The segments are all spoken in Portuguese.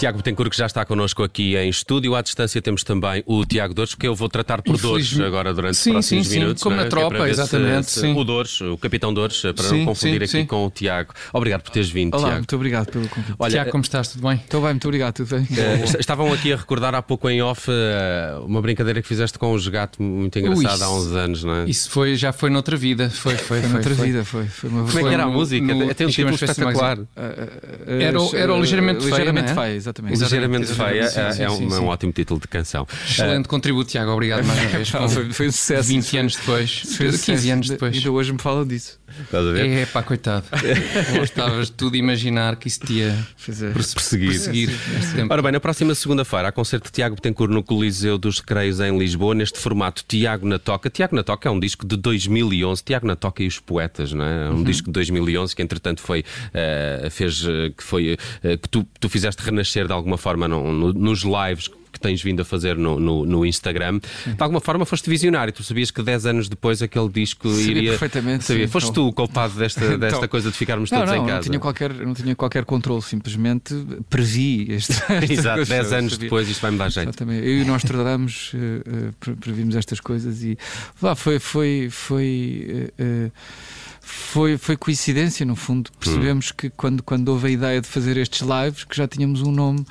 Tiago Betancourt, que já está connosco aqui em estúdio. À distância temos também o Tiago Dores, que eu vou tratar por Dores agora durante sim, os próximos sim, minutos. Sim, como é? na tropa, é exatamente. Se, se, o Dores, o Capitão Dores, para sim, não confundir sim, aqui com o Tiago. Obrigado por teres vindo, Olá, Tiago. muito obrigado pelo convite. Olha, Tiago, como estás? Tudo bem? Estou bem, muito obrigado, tudo bem. Uh, estavam aqui a recordar há pouco em off uh, uma brincadeira que fizeste com o gato muito engraçada há uns anos, não é? Isso foi, já foi noutra vida. Foi, foi, foi, foi noutra foi. vida, foi. foi uma Como é que era a música? No, Tem um título espetacular. Uh, era, era o Ligeiramente Feia. Ligeiramente é? Exatamente. Ligeiramente Feia é, um, é um ótimo título de canção. Excelente contributo, Tiago. Obrigado mais uma vez. foi, foi um sucesso. 20 anos depois, 15 anos depois. Ainda hoje me falam disso. Estás a ver? É, pá, coitado. Gostavas de tudo imaginar que isso te ia perseguir. perseguir Ora bem, na próxima segunda-feira há concerto de Tiago Betancourt no Coliseu dos Recreios em Lisboa, neste formato Tiago na Toca. Tiago na Toca é um disco de 2011, Tiago na Toca e os Poetas, não é? Um uhum. disco de 2011 que entretanto foi, uh, fez, uh, que foi, uh, que tu, tu fizeste renascer de alguma forma no, no, nos lives que tens vindo a fazer no, no, no Instagram. Sim. De alguma forma foste visionário. Tu sabias que 10 anos depois aquele disco sabia iria. Perfeitamente. Sabia. Sim, Foste então... tu o culpado desta, desta então... coisa de ficarmos todos não, em casa. Não tinha qualquer, não tinha qualquer controle, simplesmente previ este. Exato, 10 anos sabia. depois isto vai me dar jeito. Exatamente. Eu e nós tradamos, uh, previmos estas coisas e lá foi. foi, foi uh, foi, foi coincidência, no fundo. Percebemos hum. que quando, quando houve a ideia de fazer estes lives, que já tínhamos um nome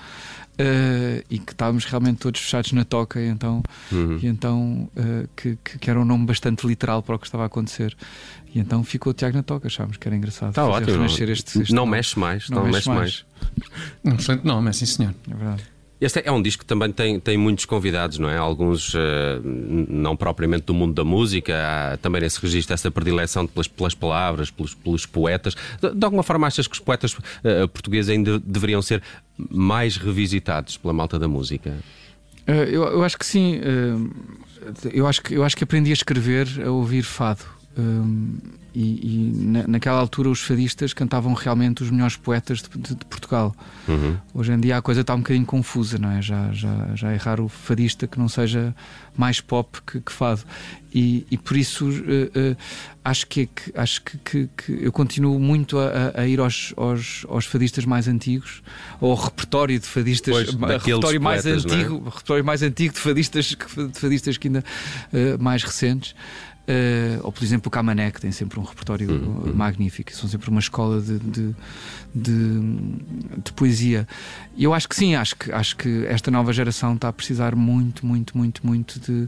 Uh, e que estávamos realmente todos fechados na toca, e então, uhum. e então uh, que, que, era um nome bastante literal para o que estava a acontecer. E então ficou o Tiago na toca, achámos que era engraçado. Está ótimo. Este, este não nome. mexe mais, não, não mexe mais. mais. Um excelente nome, é sim senhor. É verdade. Este é um disco que também tem, tem muitos convidados, não é? Alguns uh, não propriamente do mundo da música, há também nesse registro essa predileção pelas, pelas palavras, pelos, pelos poetas. De, de, alguma forma, achas que os poetas uh, portugueses ainda deveriam ser mais revisitados pela malta da música? Uh, eu, eu, acho que sim. eu, acho que, eu acho que aprendi a escrever a ouvir fado. E, e na, naquela altura os fadistas cantavam realmente os melhores poetas de, de, de Portugal. Uhum. Hoje em dia a coisa está um bocadinho confusa, não é? Já, já, já é raro o fadista que não seja mais pop que, que fado. E, e, por isso uh, uh, acho, que, que acho que, que, que, eu continuo muito a, a ir aos, aos, aos, fadistas mais antigos, ao repertório de fadistas, pois, repertório mais poetas, antigo, é? repertório mais antigo de fadistas, de fadistas que ainda uh, mais recentes. Uh, ou por exemplo o Camané, que tem sempre um repertório uhum. magnífico, são sempre uma escola de, de, de, de, poesia. E eu acho que sim, acho que, acho que esta nova geração está a precisar muito, muito, muito, muito de,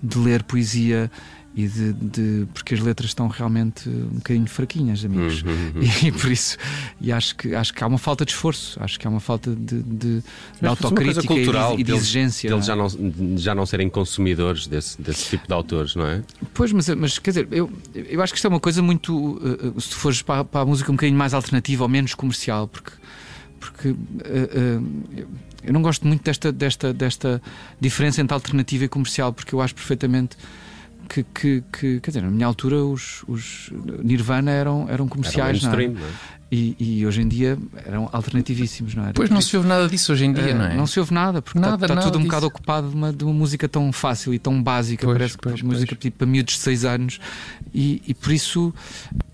de ler poesia e de, de, porque as letras estão realmente um bocadinho fraquinhas, amigos. Uhum, uhum. E, por isso, e acho que acho que há uma falta de esforço, acho que há uma falta de, de, de autocrítica cultural e de, exigência. Deles já não, já não serem consumidores desse, desse tipo de autores, não é? Pois, mas, mas quer dizer, eu, eu acho que isto é uma coisa muito. Uh, se fores para, para, a música um bocadinho mais alternativa ou menos comercial, porque. Porque uh, uh, eu não gosto muito desta, desta, desta diferença entre alternativa e comercial, porque eu acho perfeitamente que, que, que, quer dizer, na minha altura os, os Nirvana eram, eram comerciais, era não, é? não é? E, e, hoje em dia eram alternativíssimos, não é? Pois não se ouve nada disso hoje em dia, não é? Não se ouve nada, porque nada, está, nada tudo um disso. bocado ocupado de uma, de uma música tão fácil e tão básica, pois, parece pois, que música tipo, para miúdos de 6 anos, e, e por isso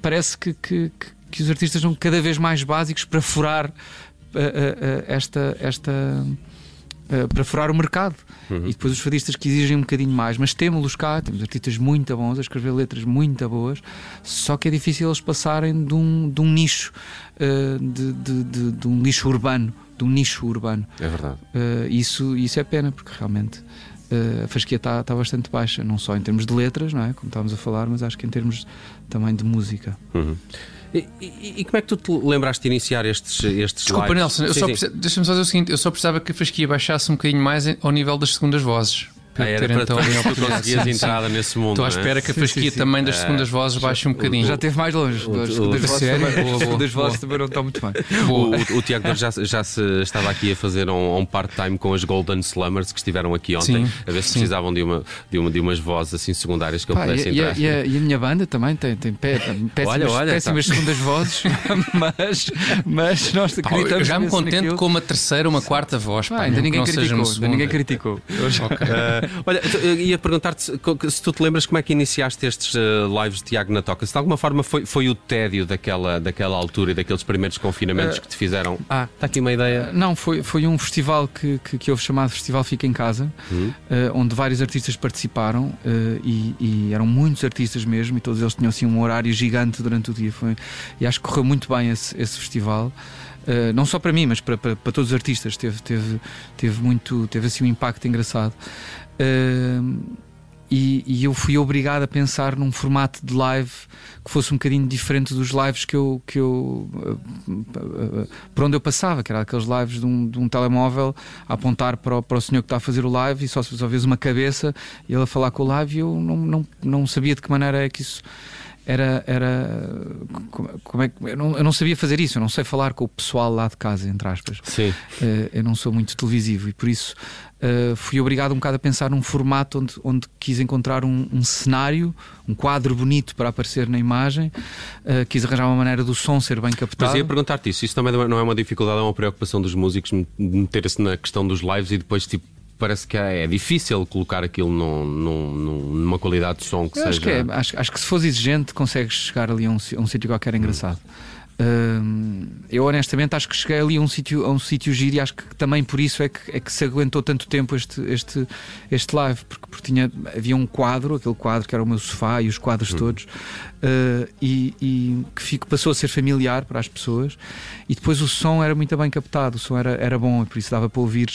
parece que, que, que, que, os artistas são cada vez mais básicos para furar uh, uh, uh, esta. esta para furar o mercado. Uhum. E depois os fadistas que exigem um bocadinho mais, mas temos-los cá, temos artistas muito bons a escrever letras muito boas, só que é difícil eles passarem de um, de um nicho, uh, de, de, de, de, um nicho urbano, de um nicho urbano. É verdade. Uh, isso, isso é pena, porque realmente a fasquia está, está bastante baixa, não só em termos de letras, não é? como estávamos a falar, mas acho que em termos também de música. Uhum. E, e, e, como é que tu te lembraste de iniciar estes, estes Desculpa, lives? Nelson, deixa-me só dizer o seguinte: eu só precisava que a fasquia baixasse um bocadinho mais ao nível das segundas vozes. Ah, era ter, para então, tu conseguias entrada nesse mundo. Estou à é? espera que a fasquia Sim, sim, também das segundas vozes baixe um bocadinho. Já esteve mais longe. O- As segundas a vozes também- Boa, as boa, segundas boa. vozes também não estão muito bem. O, o, o Tiago já, já se estava aqui a fazer um, um part-time com as Golden Slummers que estiveram aqui ontem, Sim, a ver se sim. precisavam de, uma, de, uma, de umas vozes assim secundárias que eu Pá, pudesse e, a, entrar. e a- e a minha banda também tem, tem pé- péssimas, Olha, olha, péssimas segundas vozes, mas, mas nós acreditamos eu já me contento naquilo. com uma terceira uma quarta voz. Pá, ainda ninguém criticou. Ainda ninguém criticou. Olha, ia perguntar-te se, se, tu te lembras como é que iniciaste estes uh, lives de Tiago na Toca. Se de alguma forma foi, foi o tédio daquela, daquela altura e daqueles primeiros confinamentos uh, que te fizeram. Ah, está aqui uma ideia. Uh, não, foi, foi um festival que, que, que houve chamado Festival Fica em Casa, uhum. onde vários artistas participaram e, e, eram muitos artistas mesmo, e todos eles tinham assim um horário gigante durante o dia. Foi, e acho que correu muito bem esse, esse festival. Uh, não só para mim, mas para, para, para, todos os artistas, teve, teve, teve, muito, teve assim um impacto engraçado. Uh, e, e, eu fui obrigado a pensar num formato de live que fosse um bocadinho diferente dos lives que eu, que eu por onde eu passava, que era aqueles lives de um, de um telemóvel a apontar para o, para o senhor que está a fazer o live e só, só vês uma cabeça e ele a falar com o live e eu não, não, não sabia de que maneira é que isso era. era como é, eu, não, eu não sabia fazer isso, eu não sei falar com o pessoal lá de casa, entre aspas. Sim. Uh, eu não sou muito televisivo e por isso uh, fui obrigado um bocado a pensar num formato onde, onde quis encontrar um, um cenário, um quadro bonito para aparecer na imagem, uh, quis arranjar uma maneira do som ser bem captado. Mas ia perguntar-te isso, isso também não é uma dificuldade, é uma preocupação dos músicos meter-se na questão dos lives e depois tipo parece que é, é difícil colocar aquilo num, num, numa qualidade de som que Eu seja. Acho que, é, acho, acho, que se fores exigente, consegues chegar ali a um, a um sítio qualquer engraçado. Hum eu honestamente acho que cheguei ali a um sítio a um sítio giro e acho que também por isso é que, é que se aguentou tanto tempo este, este, este live, porque, porque tinha, havia um quadro, aquele quadro que era o meu sofá e os quadros uhum. todos, uh, e, e, que fico, passou a ser familiar para as pessoas, e depois o som era muito bem captado, o som era, era bom, e por isso dava para ouvir,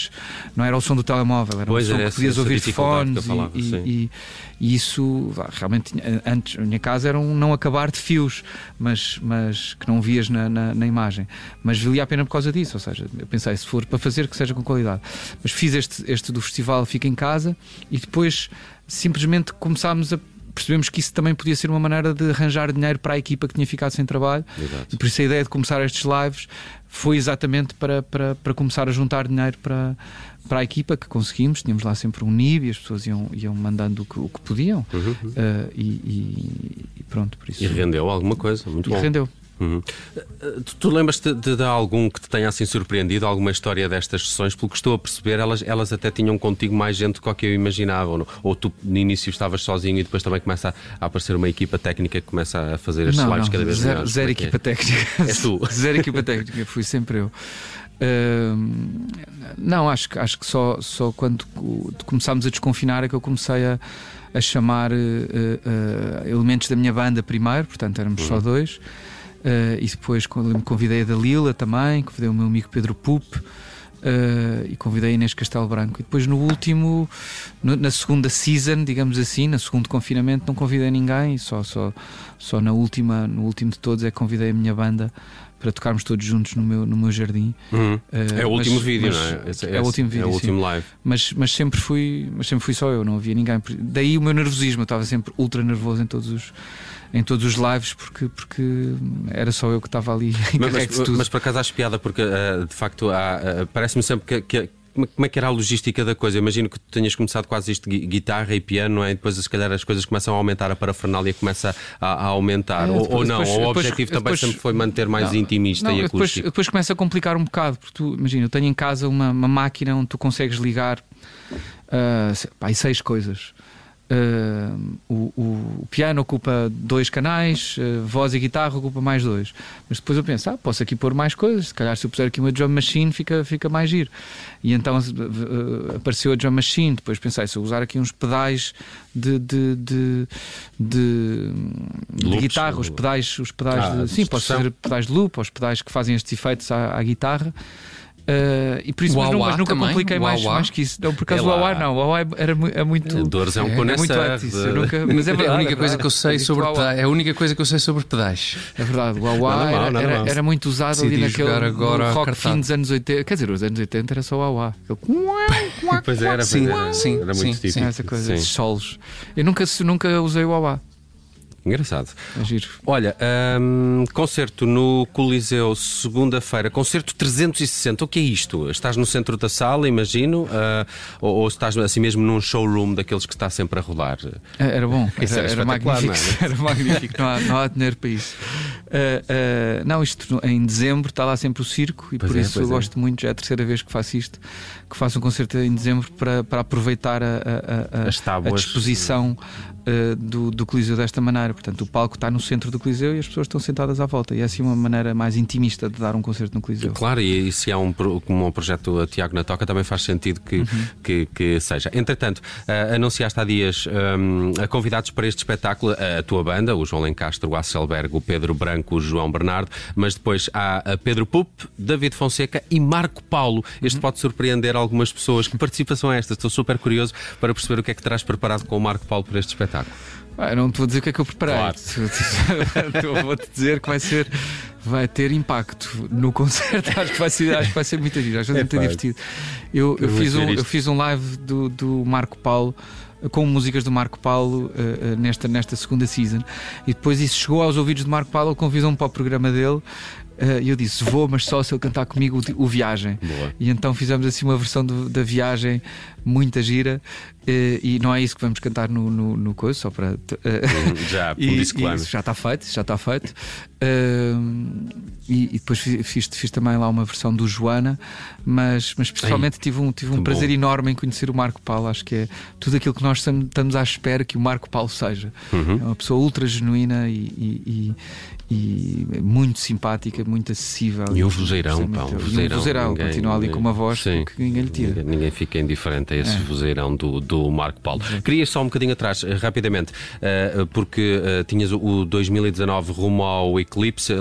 não era o som do telemóvel, era pois um som que podias ouvir de fones falava, e, e, e, isso realmente antes, a minha casa era um não acabar de fios, mas, mas que não vias na, na, na, imagem. Mas valia a pena por causa disso, ou seja, eu pensei, se for para fazer, que seja com qualidade. Mas fiz este, este do festival Fica em Casa e depois simplesmente começámos a percebemos que isso também podia ser uma maneira de arranjar dinheiro para a equipa que tinha ficado sem trabalho. Exato. E por isso a ideia de começar estes lives foi exatamente para, para, para começar a juntar dinheiro para, para a equipa que conseguimos. Tínhamos lá sempre um NIB e as pessoas iam, iam mandando o que, o que podiam. Uhum. Uh, e, e, e, pronto, por isso. E rendeu alguma coisa, muito e bom. rendeu. Uhum. Tu, tu lembras-te de, de, algum que te tenha assim surpreendido, alguma história destas sessões? Pelo que estou a perceber, elas, elas até tinham contigo mais gente do que eu imaginava. Ou, ou tu no início estavas sozinho e depois também começa a, a aparecer uma equipa técnica que começa a fazer as lives cada vez zero, melhores. Zero é equipa é? técnica. És tu. zero equipa técnica, fui sempre eu. Uh, não, acho, acho que só, só quando começámos a desconfinar é que eu comecei a, a chamar uh, uh, elementos da minha banda primeiro, portanto éramos uhum. só dois. Uh, e depois convidei a Dalila também, convidei o meu amigo Pedro Pup. Uh, e convidei a Inês Castelo Branco. E depois no último, no, na segunda season, digamos assim, no segundo confinamento, não convidei ninguém, só, só, só na última, no último de todos é que convidei a minha banda para tocarmos todos juntos no meu, no meu jardim. Uhum. Uh, é o último mas, vídeo, mas, não é? Esse, é o último vídeo. É o último sim. live. Mas, mas, sempre fui, mas sempre fui só eu, não havia ninguém. Daí o meu nervosismo, eu estava sempre ultra nervoso em todos os em todos os lives porque, porque era só eu que estava ali mas, mas, mas por acaso acho piada porque uh, de facto uh, parece-me sempre que, que como é que era a logística da coisa? Imagino que tu tenhas começado quase isto guitarra e piano, é? E depois, se calhar, as coisas começam a aumentar, a parafernália começa a, a aumentar. É, depois, ou, ou, não, depois, o objetivo também depois, sempre foi manter mais não, intimista não, e acústico. Depois, depois começa a complicar um bocado, porque tu, imagina, eu tenho em casa uma, uma máquina onde tu consegues ligar uh, pá, seis coisas. Uh, o, o, piano ocupa dois canais, uh, voz e guitarra ocupa mais dois. Mas depois eu penso, ah, posso aqui pôr mais coisas. Se calhar se eu puser aqui uma drum machine fica, fica mais giro. E então uh, apareceu a drum machine. Depois pensei, se eu usar aqui uns pedais de, de, de, de, de guitarra, os pedais, os pedais ah, de, sim, posso fazer pedais de loop, os pedais que fazem estes efeitos à, à guitarra. Uh, e por isso, mas, não, mas, nunca também? compliquei mais, mais que isso. Não, por causa é do Huawei, não. O Huawei era, é muito. Dores é um é, é muito antes. Nunca, mas é, verdade, é a única é coisa que eu sei sobre pedais. É a única coisa que eu sei sobre pedais. É verdade, o Huawei era, era, era, muito usado ali naquele agora rock fim dos anos 80. Quer dizer, os anos 80 era só o Huawei. Pois era, sim, era, sim, era muito sim, típico. Sim, essa coisa, esses solos. Eu nunca, nunca usei o Huawei. Engraçado. É giro. Olha, um, concerto no Coliseu, segunda-feira, concerto 360. O que é isto? Estás no centro da sala, imagino, uh, ou, ou, estás assim mesmo num showroom daqueles que está sempre a rodar? É, era bom, era, era, era magnífico. Não é? Era magnífico, não há, não há dinheiro para isso. uh, não, isto em dezembro está lá sempre o circo e Pois por é, isso eu é. gosto muito, já é a terceira vez que faço isto, que faço um concerto em dezembro para, para aproveitar a, a- a- a- disposição uh, do, do Coliseu desta maneira. Portanto, o palco está no centro do Coliseu e as pessoas estão sentadas à volta. E é assim uma maneira mais intimista de dar um concerto no Coliseu. Claro, e, e se há um, como um projeto a Tiago na Toca, também faz sentido que, que, que seja. Entretanto, ah, anunciaste há dias ahm, a convidados para este espetáculo a tua banda, o João Lencastre, o Asselberg, o Pedro Branco, o João Bernardo, mas depois há a Pedro Pup, David Fonseca e Marco Paulo. Este pode surpreender algumas pessoas. Que participação é esta? Estou super curioso para perceber o que é que terás preparado com o Marco Paulo para este espetáculo. Ah, não te vou dizer o que é que eu preparei. Claro. Vou-te dizer que vai ser. Vai ter impacto no concerto. Acho que vai ser, acho que vai ser muito giro, acho que vai ser muito Epá. divertido. Eu, eu, fiz um, isto. eu fiz um live do, do Marco Paulo com músicas do Marco Paulo eh, eh, nesta, nesta segunda season e depois isso chegou aos ouvidos de Marco Paulo, ele convidou-me para o programa dele e eu disse: Vou, mas só se ele cantar comigo o, o Viagem. Boa. E então fizemos assim uma versão do- da viagem muita gira eh, e não é isso que vamos cantar no, no, no coisa, só para. eh, Já, um e, e isso já está feito, já está feito. Ahm, e, e depois fi- fiz, fiz também lá uma versão do Joana, mas, mas pessoalmente tive um, tive um prazer bom. enorme em conhecer o Marco Paulo. Acho que é tudo aquilo que nós tam- estamos à espera que o Marco Paulo seja. Uhum. É uma pessoa ultra genuína e, e- e- muito simpática, muito acessível. E um vozeirão, pá, um vozeirão. um vozeirão, Ninguém- continua ali com uma voz Sim. que ninguém lhe tira. Ninguém, ninguém fica indiferente a esse É. vozeirão do, do Marco Paulo. Queria ir só um bocadinho atrás, eh, rapidamente, eh, porque eh, tinhas o- o 2019 rumo ao Eclipse.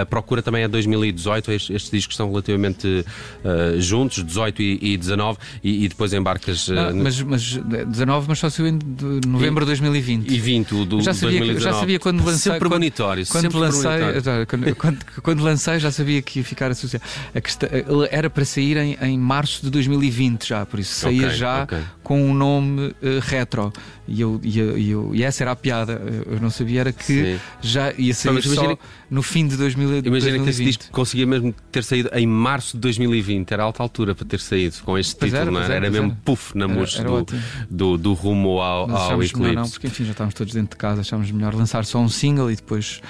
A procura também é 2018. Estes, discos são relativamente eh, juntos, 18 e, e 19, e, e depois embarcas. eh, Ah, mas, mas 19, mas só saiu em de novembro de 2020. e 20 o do Eu já sabia, que- eu 2019. já sabia quando lancei. Sempre quando- premonitório. Quando sempre lancei, premonitório. já, quando, quando, quando lancei, já sabia que ia ficar associado. A questão, era para sair em, em março de 2020 já, por isso saía Ok, já ok. com um nome eh, retro. E, eu, e, eu, e, eu- e essa era a piada. Eu eu não sabia era que Sim. já ia sair mas imagina no fim de 2000, Imagina que esse 2020. disco conseguia mesmo ter saído em março de 2020, era alta altura para ter saído com este Pois título, era, pois era? era, Era mesmo puff na mousse era do, do, do rumo ao, ao Eclipse. não, porque enfim já estávamos todos dentro de casa, achámos melhor lançar só um single e depois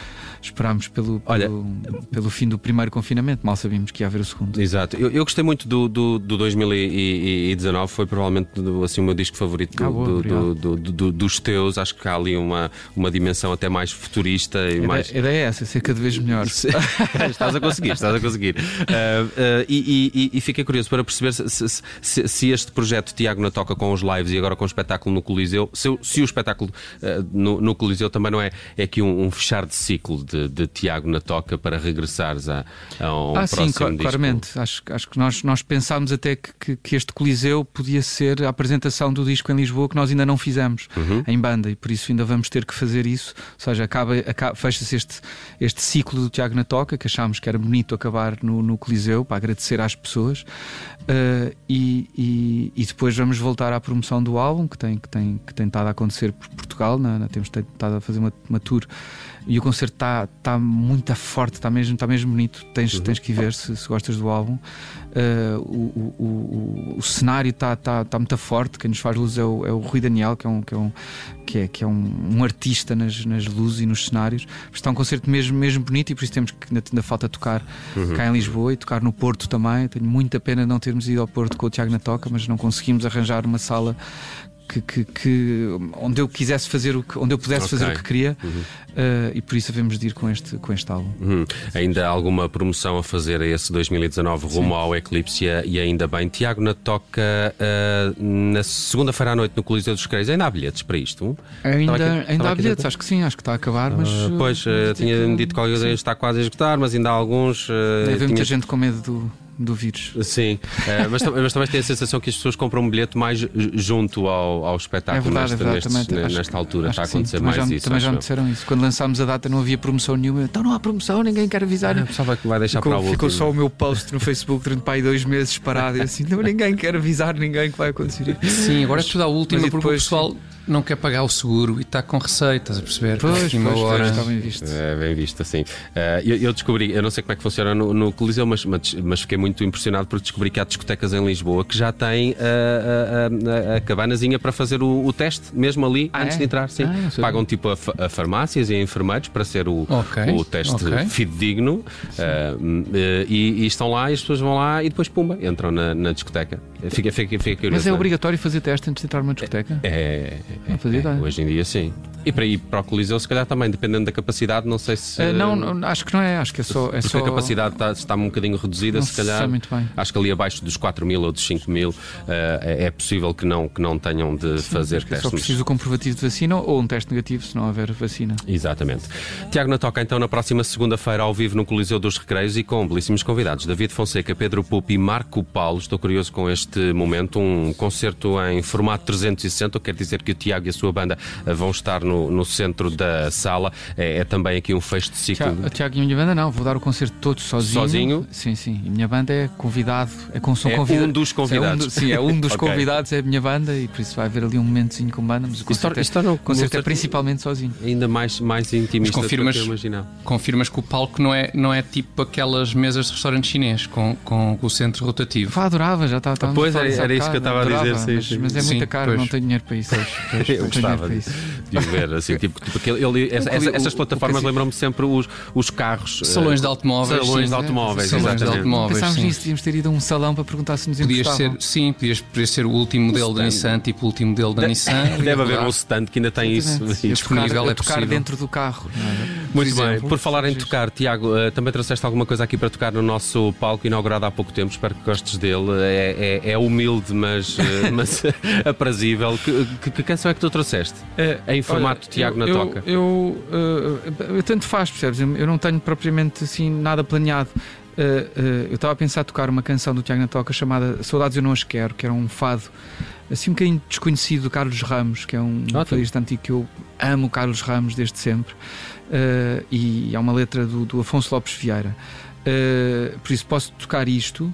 esperámos pelo, Olha- pelo, pelo fim do primeiro confinamento, mal sabíamos que ia haver o segundo. Exato, eu, eu gostei muito do, do, do 2019, foi provavelmente assim, o meu disco favorito do- Ah, boa, do- do- do- do- dos teus. Acho que há ali uma, uma dimensão até mais futurista e A mais. ideia- a ideia é essa, ser cada vez melhor. estás a conseguir, estás a conseguir. Ah, ah, e, e- e fiquei curioso para perceber se, se- se- se este projeto Tiago na Toca com os lives e agora com o espetáculo no Coliseu, se, o- se o espetáculo ah, no, no Coliseu também não é, é aqui um, um fechar de ciclo de, de Tiago na Toca para regressares a, a um ah, próximo sim, claramente. Acho, acho que nós, nós pensámos até que, que, que este Coliseu podia ser a apresentação do disco em Lisboa que nós ainda não fizemos Uhum. em banda e por isso ainda vamos ter que fazer isso. Ou seja, acaba, acaba- fecha-se este, este ciclo do Tiago na Toca que achámos que era bonito acabar no, no Coliseu para agradecer às pessoas Ah, e, e- e depois vamos voltar à promoção do álbum que tem, que tem, que tem estado a acontecer por Portugal. na- na- temos estado a fazer uma, uma tour e o concerto está tá muito forte, está mesmo, tá mesmo bonito. Tens, tens que ver se, se gostas do álbum. Uh, o, o, o, o- cenário está tá, tá muito forte. Quem nos faz luz é o, é o Rui Daniel, que é um, que é um, que é, que é um, um artista nas, nas luzes e nos cenários. Está um concerto mesmo, mesmo bonito e por isso temos que ainda, ainda falta tocar cá em Lisboa e tocar no Porto também. Tenho muita pena não termos ido ao Porto com o Tiago na Toca, mas não conseguimos arranjar uma sala. Que, que- que- onde eu quisesse fazer o que, onde eu pudesse fazer Ok. o que queria Uh, e por isso havemos de ir com este, com este álbum. Hum, Ainda há alguma promoção a fazer a esse 2019 rumo ao Eclipse e, ainda bem. Tiago na Toca ah, na segunda-feira à noite no Coliseu dos Creis. Ainda há bilhetes para isto? Ainda, aqui- ainda há bilhetes, dentro. acho que sim, acho que está a acabar, mas. Uh, pois, ter tinha-me dito que está quase a esgotar, mas ainda há alguns. ah, Deve haver muita tinha- gente com medo do, do vírus. Sim, ah, mas, mas também tem a sensação que as pessoas compram um bilhete mais ju- junto ao, ao É espetáculo verdade, é nesta, verdade. nestes- também, acho- nesta altura. acho Está a sim. acontecer também mais já, isso. Também já acho me disseram isso. Quando lançámos a data não havia promoção nenhuma. Então não há promoção, ninguém quer avisar. Ah, pensava que vai deixar ficou, para o ficou só o meu post no Facebook durante para aí dois meses parado e assim, não, ninguém quer avisar ninguém que vai acontecer isso. Sim, agora é tudo à última porque depois, o pessoal não quer pagar o seguro e está com receitas, a perceber? Pois, uma pois, hora. pois, está bem visto. É, bem visto, assim. Uh, eu, eu descobri, eu não sei como é que funciona no, no Coliseu, mas, mas, mas fiquei muito impressionado porque descobri que há discotecas em Lisboa que já têm a, a, a, a cabanazinha para fazer o, o teste, mesmo ali, Ah, antes é? de entrar. Sim. Ah. Pagam tipo a, fa- a farmácias e a enfermeiros para ser o, Ok, o teste ok. fidedigno. Uh, uh, e, e estão lá e as pessoas vão lá e depois, pumba, entram na, na discoteca. Fica, fica, fica curioso. Mas é não obrigatório fazer teste antes de entrar numa discoteca? É, é, Não fazia é, ideia. hoje em dia sim. E para ir para o Coliseu, se calhar também, dependendo da capacidade, não sei se. Ah, não, não, acho que não é, acho que é só. É Porque só a capacidade está, está um bocadinho reduzida, Não se calhar. muito bem. Acho que ali abaixo dos 4 mil ou dos 5 mil eh, é é possível que não, que não tenham de fazer acho que é testes. só preciso o comprovativo de vacina ou um teste negativo se não houver vacina. Exatamente. Tiago Natoca, então, na próxima segunda-feira, ao vivo no Coliseu dos Recreios e com belíssimos convidados: David Fonseca, Pedro Pupo e Marco Paulo. Estou curioso com este momento. Um concerto em formato 360. Quer dizer que o Tiago e a sua banda eh, vão estar no, no centro da sala. É, é também aqui um fecho de ciclo. Tiago, Tiago e a minha banda não, vou dar o concerto todo sozinho. Sozinho? Sim, sim. E a minha banda é convidado, é com som É convida- um dos É um convidados. do- sim, é um dos Ok. convidados, é a minha banda e por isso vai haver ali um momentozinho com banda, mas o concerto, é, concerto é principalmente sozinho. Ainda mais, mais intimista Mas confirmas- do que eu imaginava. Confirmas que o palco não é, não é tipo aquelas mesas de restaurante chinês com, com o centro rotativo. Pá, adorava, já estava. Pois, era- era isso que eu estava a dizer, sim, mas, sim. mas é Sim, muito caro, pois. não tenho dinheiro para isso. hoje. Pois, Eu gostava de, de o ver assim, tipo, tipo aquele, ele- essa- essa- essas plataformas lembram-me sempre os, os carros. Salões eh, de automóveis. Salões sim. de automóveis, Salões de automóveis. Pensámos sim. nisso, devíamos ter ido a um salão para perguntar se nos Podias ser, sim, podias, podias ser o último modelo da. Nissan, tipo o último modelo da Nissan. Deve haver um stand que ainda tem isso. Disponível, é tocar dentro do carro. não é? Muito bem. exemplo. Por falar em tocar, Tiago, eh, também trouxeste alguma coisa aqui para tocar no nosso palco inaugurado há pouco tempo. Espero que gostes dele. É, é- é humilde, mas, eh, mas aprazível. Que, que- canção é que tu trouxeste? em formato Olha, Tiago eu, na toca. Eu, eu, eu, eu tanto faz, percebes? Eu eu não tenho propriamente assim nada planeado. Eu estava a pensar tocar uma canção do Tiago na Toca chamada Saudades Eu Não As Quero, que era um fado assim um bocadinho desconhecido do Carlos Ramos, que é um Ótimo. fadista antigo que eu amo o Carlos Ramos desde sempre. Uh, e é uma letra do, do Afonso Lopes Vieira. Uh, por isso posso tocar isto.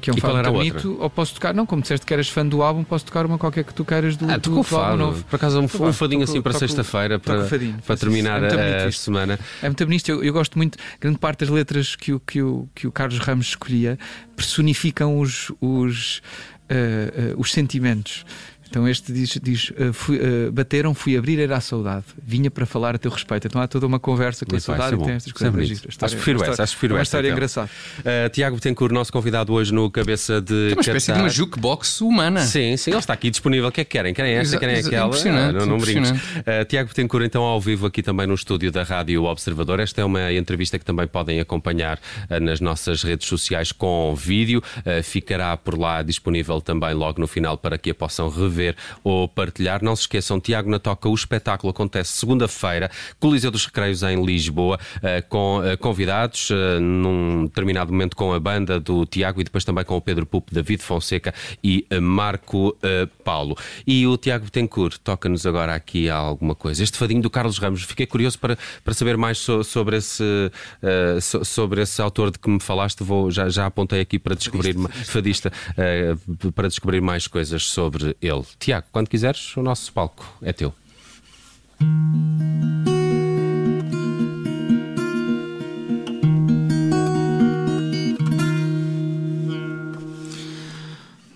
Que é um fado bonito, ou posso tocar, não, como disseste que eras fã do álbum, posso tocar uma qualquer que tu queiras do, Ah, do, do álbum fado. novo. Por acaso, um, Toco- um fadinho assim para sexta-feira para, fadinho, para terminar. É a, isto. semana. É muito bonito. Eu, eu gosto muito, grande parte das letras que o, que o, que o Carlos Ramos escolhia personificam os, os, eh, os sentimentos. Então este diz, diz eh, fui- eh, bateram, fui abrir, era a saudade. Vinha para falar a teu respeito. Então há toda uma conversa com Muito a saudade é e tem bom. estas é coisas. história- Acho que prefiro a essa, acho que prefiro é uma essa, história então. engraçada. Uh, Tiago Betancourt, nosso convidado hoje no Cabeça de É uma espécie de uma jukebox humana. Sim, sim, ele está aqui disponível. O que é que querem? Querem esta, Exa- querem exa- aquela? impressionante, Ah, não, não impressionante. Uh, Tiago Betancourt, então, ao vivo aqui também no estúdio da Rádio Observador. Esta é uma entrevista que também podem acompanhar uh, nas nossas redes sociais com vídeo. Uh, ficará por lá disponível também logo no final para que a possam rever ou partilhar. Não se esqueçam, Tiago na Toca, o espetáculo acontece segunda-feira, Coliseu dos Recreios em Lisboa, uh, com uh, convidados, uh, num determinado momento com a banda do Tiago e depois também com o Pedro Pupo, David Fonseca e Marco Paulo. E o Tiago Betancourt toca-nos agora aqui alguma coisa. Este fadinho do Carlos Ramos, fiquei curioso para, para saber mais so- sobre, esse, uh, so- sobre esse autor de que me falaste. Vou, já, já apontei aqui para descobrir, fadista, uh, para descobrir mais coisas sobre ele. Tiago, quando quiseres, o nosso palco é teu.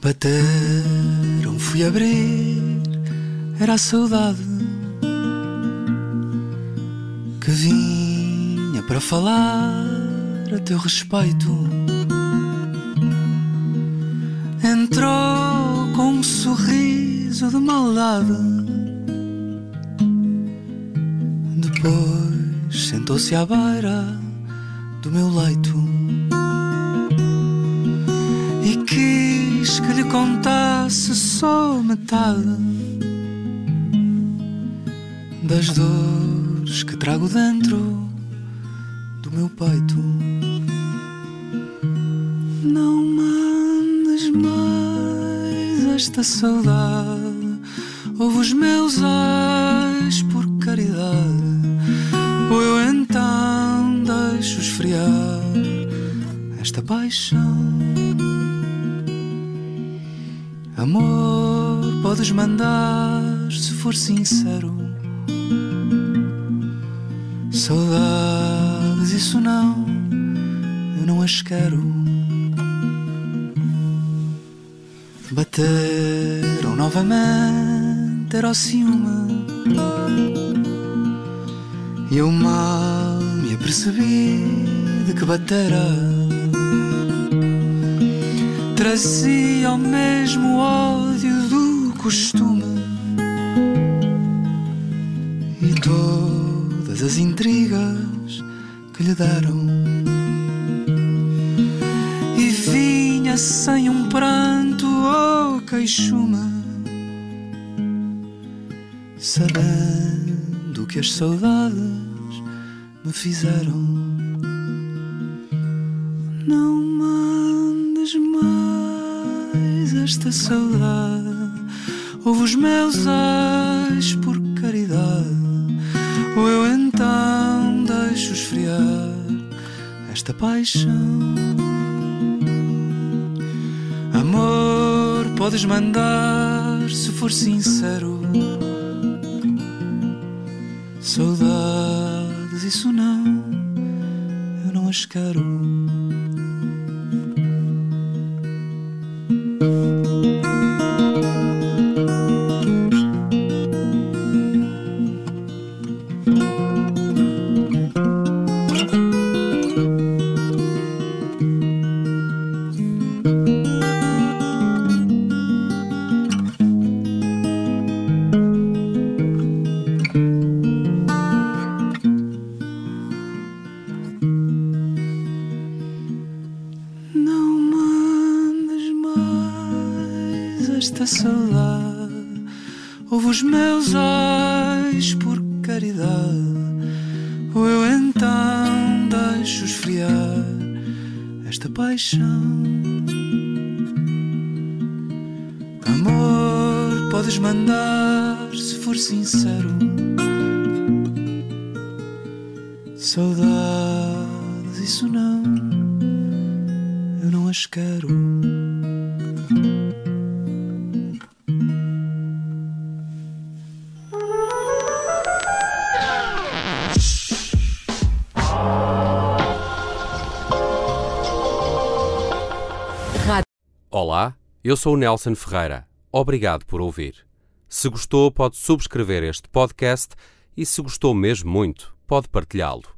Bateram, fui abrir, era a saudade que vinha para falar a teu respeito. De maldade, depois sentou-se à beira do meu leito e quis que lhe contasse só metade das dores que trago dentro do meu peito. Não mandes mais esta saudade, ouve os meus ais por caridade, ou eu então deixo esfriar esta paixão. Amor, podes mandar se for sincero. Saudades, isso não, eu não as quero. Bateram novamente, era o ciúme. E eu mal me apercebi de que batera. Trazia o mesmo ódio do costume. E todas as intrigas que lhe deram. E vinha sem um pranto ou queixume. Sabendo que as saudades me fizeram. Não mandes mais esta saudade. Ouve os meus ais por caridade. Ou eu então deixo esfriar esta paixão. Amor, podes mandar se for sincero. Saudades, isso não, eu não as quero. Saudades, isso não eu não as quero. Olá, eu sou o Nelson Ferreira. Obrigado por ouvir. Se gostou, pode subscrever este podcast e, se gostou mesmo muito, pode partilhá-lo.